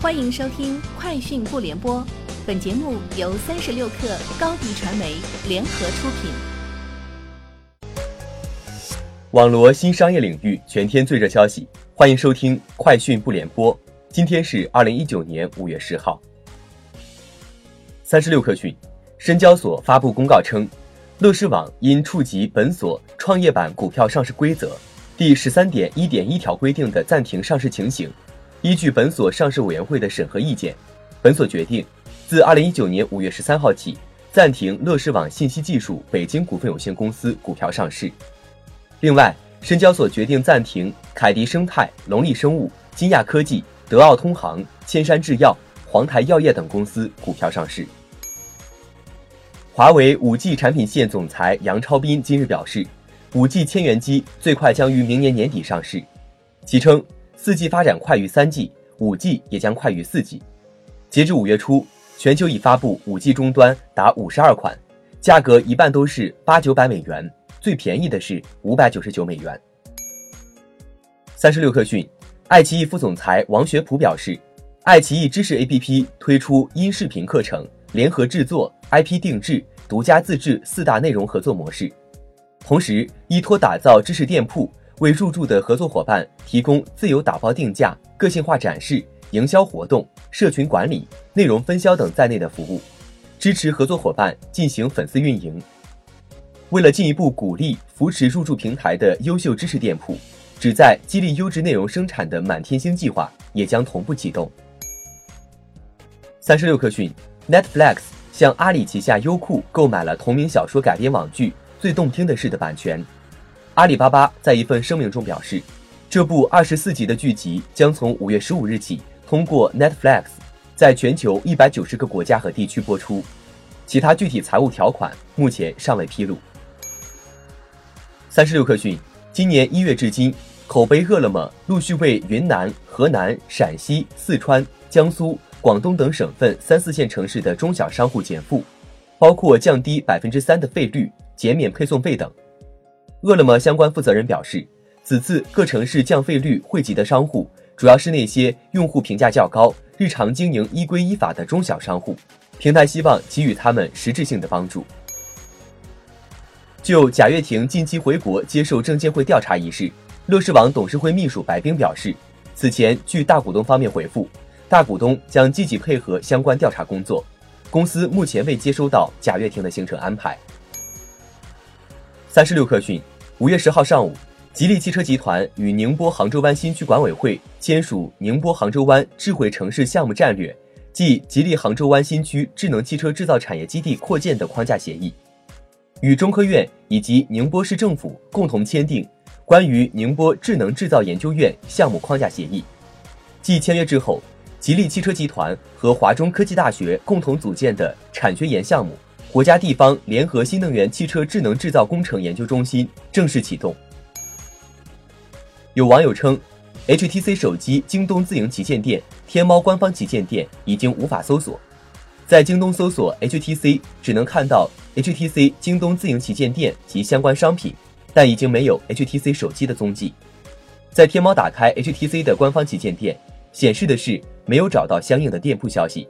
欢迎收听《快讯不联播》，本节目由三十六克高低传媒联合出品。网罗新商业领域全天最热消息，欢迎收听《快讯不联播》。今天是二零一九年五月十号。三十六克讯，深交所发布公告称，乐视网因触及本所创业板股票上市规则第十三点一点一条规定的暂停上市情形。依据本所上市委员会的审核意见，本所决定自二零一九年五月十三号起暂停乐视网信息技术北京股份有限公司股票上市。另外，深交所决定暂停凯迪生态、龙力生物、金亚科技、德奥通航、千山制药、黄台药业等公司股票上市。华为五 G 产品线总裁杨超斌今日表示，五 G 千元机最快将于明年年底上市。其称。四 G 发展快于三 G，五 G 也将快于四 G。截至五月初，全球已发布五 G 终端达五十二款，价格一半都是八九百美元，最便宜的是五百九十九美元。三十六氪讯，爱奇艺副总裁王学普表示，爱奇艺知识 APP 推出音视频课程、联合制作、IP 定制、独家自制四大内容合作模式，同时依托打造知识店铺。为入驻的合作伙伴提供自由打包定价、个性化展示、营销活动、社群管理、内容分销等在内的服务，支持合作伙伴进行粉丝运营。为了进一步鼓励扶持入驻平台的优秀知识店铺，旨在激励优质内容生产的满天星计划也将同步启动。三十六氪讯，Netflix 向阿里旗下优酷购买了同名小说改编网剧《最动听的事》的版权。阿里巴巴在一份声明中表示，这部二十四集的剧集将从五月十五日起通过 Netflix，在全球一百九十个国家和地区播出，其他具体财务条款目前尚未披露。三十六氪讯，今年一月至今，口碑饿了么陆续为云南、河南、陕西、四川、江苏、广东等省份三四线城市的中小商户减负，包括降低百分之三的费率、减免配送费等。饿了么相关负责人表示，此次各城市降费率惠及的商户，主要是那些用户评价较高、日常经营依规依法的中小商户。平台希望给予他们实质性的帮助。就贾跃亭近期回国接受证监会调查一事，乐视网董事会秘书白冰表示，此前据大股东方面回复，大股东将积极配合相关调查工作，公司目前未接收到贾跃亭的行程安排。三十六氪讯，五月十号上午，吉利汽车集团与宁波杭州湾新区管委会签署宁波杭州湾智慧城市项目战略暨吉利杭州湾新区智能汽车制造产业基地扩建的框架协议，与中科院以及宁波市政府共同签订关于宁波智能制造研究院项目框架协议。继签约之后，吉利汽车集团和华中科技大学共同组建的产学研项目。国家地方联合新能源汽车智能制造工程研究中心正式启动。有网友称，HTC 手机京东自营旗舰店、天猫官方旗舰店已经无法搜索，在京东搜索 HTC 只能看到 HTC 京东自营旗舰店及相关商品，但已经没有 HTC 手机的踪迹。在天猫打开 HTC 的官方旗舰店，显示的是没有找到相应的店铺消息。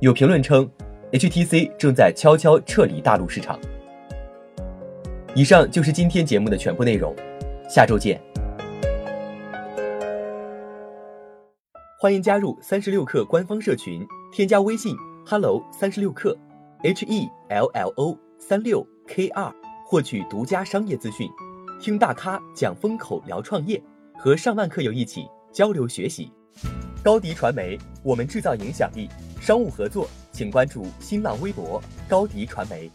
有评论称。HTC 正在悄悄撤离大陆市场。以上就是今天节目的全部内容，下周见。欢迎加入三十六氪官方社群，添加微信 hello 三十六氪，H E L L O 三六 K 二，获取独家商业资讯，听大咖讲风口，聊创业，和上万客友一起交流学习。高迪传媒，我们制造影响力。商务合作，请关注新浪微博高迪传媒。